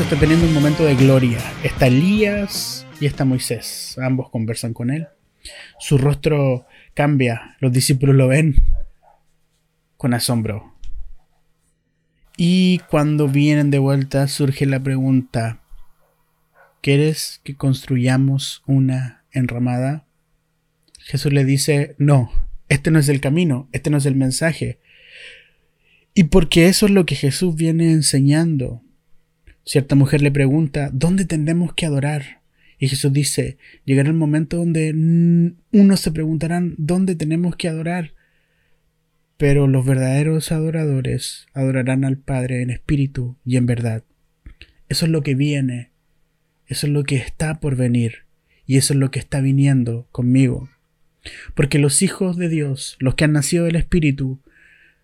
Está teniendo un momento de gloria. Está Elías y está Moisés. Ambos conversan con él. Su rostro cambia. Los discípulos lo ven con asombro. Y cuando vienen de vuelta surge la pregunta, ¿quieres que construyamos una enramada? Jesús le dice, no, este no es el camino, este no es el mensaje. Y porque eso es lo que Jesús viene enseñando. Cierta mujer le pregunta, ¿dónde tendremos que adorar? Y Jesús dice, llegará el momento donde unos se preguntarán, ¿dónde tenemos que adorar? Pero los verdaderos adoradores adorarán al Padre en espíritu y en verdad. Eso es lo que viene, eso es lo que está por venir, y eso es lo que está viniendo conmigo. Porque los hijos de Dios, los que han nacido del Espíritu,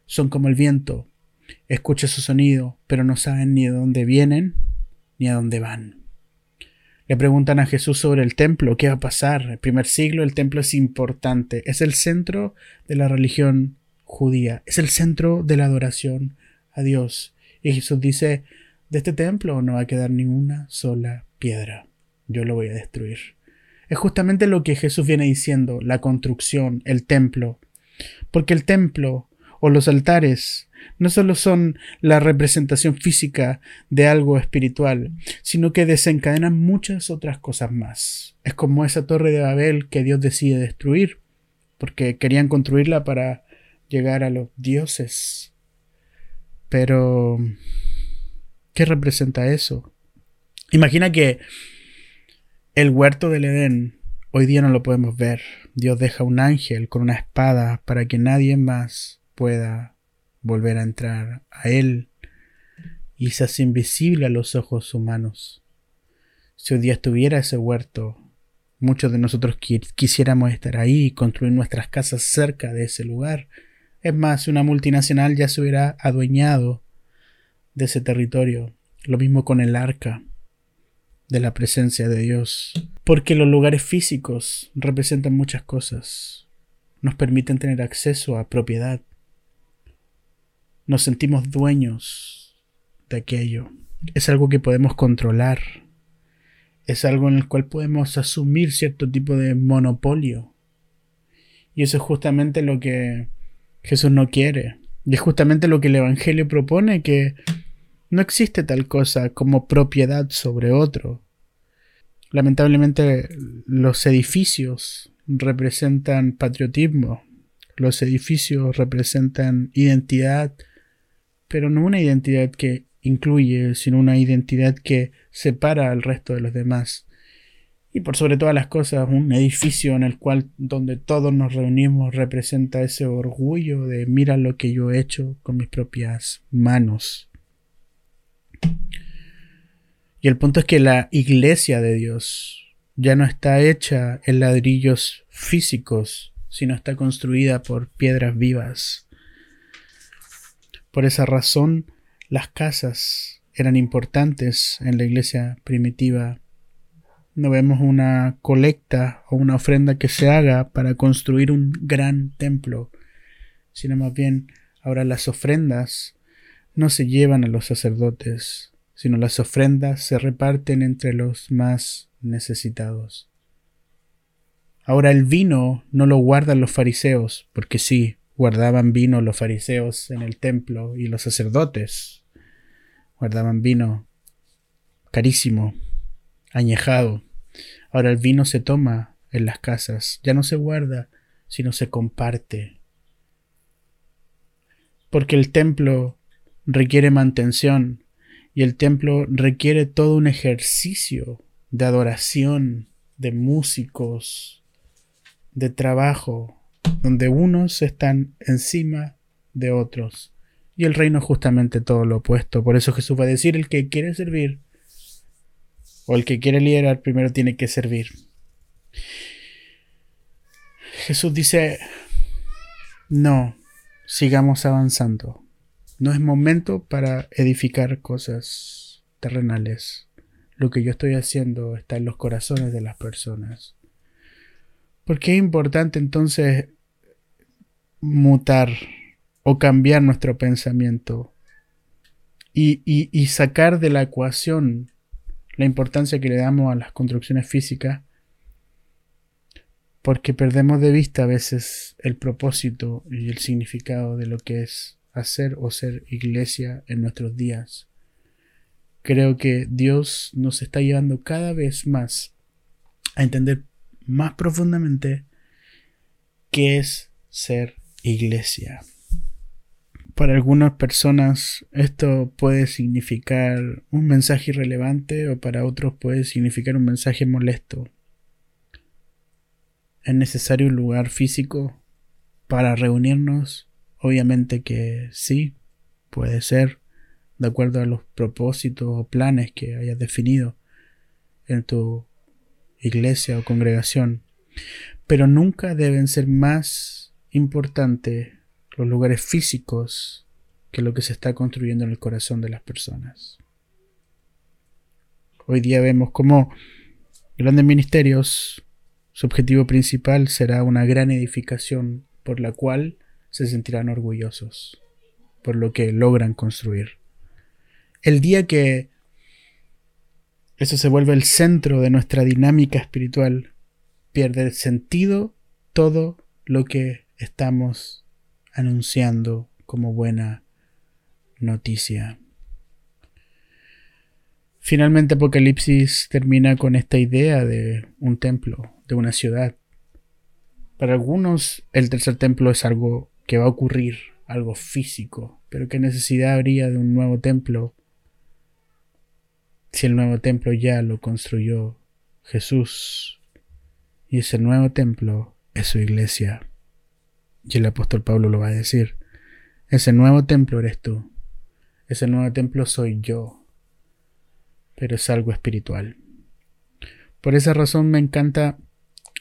son como el viento. Escucha su sonido, pero no saben ni de dónde vienen ni a dónde van. Le preguntan a Jesús sobre el templo, qué va a pasar. El primer siglo el templo es importante, es el centro de la religión judía, es el centro de la adoración a Dios. Y Jesús dice, de este templo no va a quedar ninguna sola piedra, yo lo voy a destruir. Es justamente lo que Jesús viene diciendo, la construcción, el templo. Porque el templo o los altares no solo son la representación física de algo espiritual, sino que desencadenan muchas otras cosas más. Es como esa torre de Babel que Dios decide destruir, porque querían construirla para llegar a los dioses. Pero, ¿qué representa eso? Imagina que el huerto del Edén hoy día no lo podemos ver. Dios deja un ángel con una espada para que nadie más pueda volver a entrar a él y se hace invisible a los ojos humanos. Si hoy día estuviera ese huerto, muchos de nosotros quisiéramos estar ahí y construir nuestras casas cerca de ese lugar es más, una multinacional ya se hubiera adueñado de ese territorio. Lo mismo con el arca de la presencia de Dios. Porque los lugares físicos representan muchas cosas. Nos permiten tener acceso a propiedad. Nos sentimos dueños de aquello. Es algo que podemos controlar. Es algo en el cual podemos asumir cierto tipo de monopolio. Y eso es justamente lo que Jesús no quiere. Y es justamente lo que el Evangelio propone, que no existe tal cosa como propiedad sobre otro. Lamentablemente los edificios representan patriotismo, los edificios representan identidad, pero no una identidad que incluye, sino una identidad que separa al resto de los demás y por sobre todas las cosas un edificio en el cual donde todos nos reunimos representa ese orgullo de mira lo que yo he hecho con mis propias manos. Y el punto es que la iglesia de Dios ya no está hecha en ladrillos físicos, sino está construida por piedras vivas. Por esa razón, las casas eran importantes en la iglesia primitiva no vemos una colecta o una ofrenda que se haga para construir un gran templo, sino más bien ahora las ofrendas no se llevan a los sacerdotes, sino las ofrendas se reparten entre los más necesitados. Ahora el vino no lo guardan los fariseos, porque sí, guardaban vino los fariseos en el templo y los sacerdotes guardaban vino carísimo, añejado. Ahora el vino se toma en las casas, ya no se guarda, sino se comparte. Porque el templo requiere mantención y el templo requiere todo un ejercicio de adoración, de músicos, de trabajo, donde unos están encima de otros. Y el reino es justamente todo lo opuesto. Por eso Jesús va a decir, el que quiere servir o el que quiere liderar primero tiene que servir. Jesús dice, no, sigamos avanzando. No es momento para edificar cosas terrenales. Lo que yo estoy haciendo está en los corazones de las personas. ¿Por qué es importante entonces mutar o cambiar nuestro pensamiento y, sacar de la ecuación la importancia que le damos a las construcciones físicas, porque perdemos de vista a veces el propósito y el significado de lo que es hacer o ser iglesia en nuestros días. Creo que Dios nos está llevando cada vez más a entender más profundamente qué es ser iglesia. Para algunas personas esto puede significar un mensaje irrelevante o para otros puede significar un mensaje molesto. ¿Es necesario un lugar físico para reunirnos? Obviamente que sí, puede ser, de acuerdo a los propósitos o planes que hayas definido en tu iglesia o congregación. Pero nunca deben ser más importantes los lugares físicos que lo que se está construyendo en el corazón de las personas. Hoy día vemos cómo grandes ministerios, su objetivo principal será una gran edificación por la cual se sentirán orgullosos por lo que logran construir. El día que eso se vuelve el centro de nuestra dinámica espiritual, pierde sentido todo lo que estamos anunciando como buena noticia. Finalmente Apocalipsis termina con esta idea de un templo, de una ciudad. Para algunos el tercer templo es algo que va a ocurrir, algo físico, pero ¿qué necesidad habría de un nuevo templo si el nuevo templo ya lo construyó Jesús? Y ese nuevo templo es su iglesia. Y el apóstol Pablo lo va a decir. Ese nuevo templo eres tú. Ese nuevo templo soy yo. Pero es algo espiritual. Por esa razón me encanta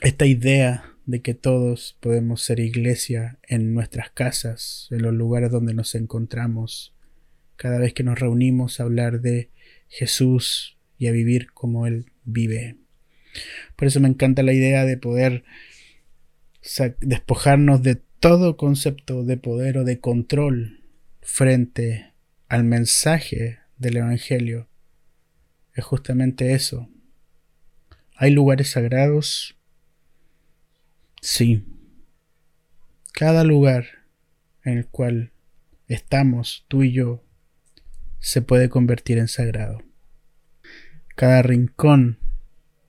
esta idea de que todos podemos ser iglesia en nuestras casas, en los lugares donde nos encontramos, cada vez que nos reunimos a hablar de Jesús y a vivir como Él vive. Por eso me encanta la idea de poder despojarnos de todo concepto de poder o de control frente al mensaje del Evangelio es justamente eso. ¿Hay lugares sagrados? Sí. Cada lugar en el cual estamos, tú y yo, se puede convertir en sagrado. Cada rincón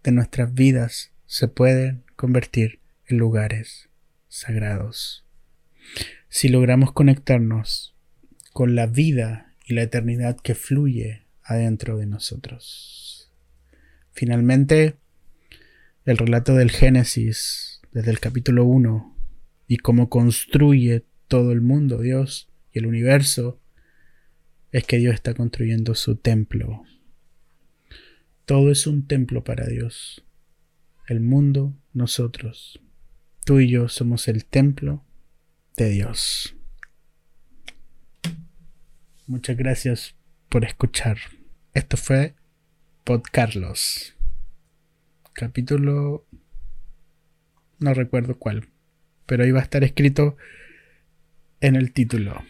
de nuestras vidas se puede convertir en lugares sagrados. Si logramos conectarnos con la vida y la eternidad que fluye adentro de nosotros. Finalmente, el relato del Génesis, desde el capítulo 1, y cómo construye todo el mundo, Dios y el universo, es que Dios está construyendo su templo. Todo es un templo para Dios. El mundo, nosotros. Tú y yo somos el templo de Dios. Muchas gracias por escuchar. Esto fue Pod Carlos. Capítulo... No recuerdo cuál. Pero iba a estar escrito en el título.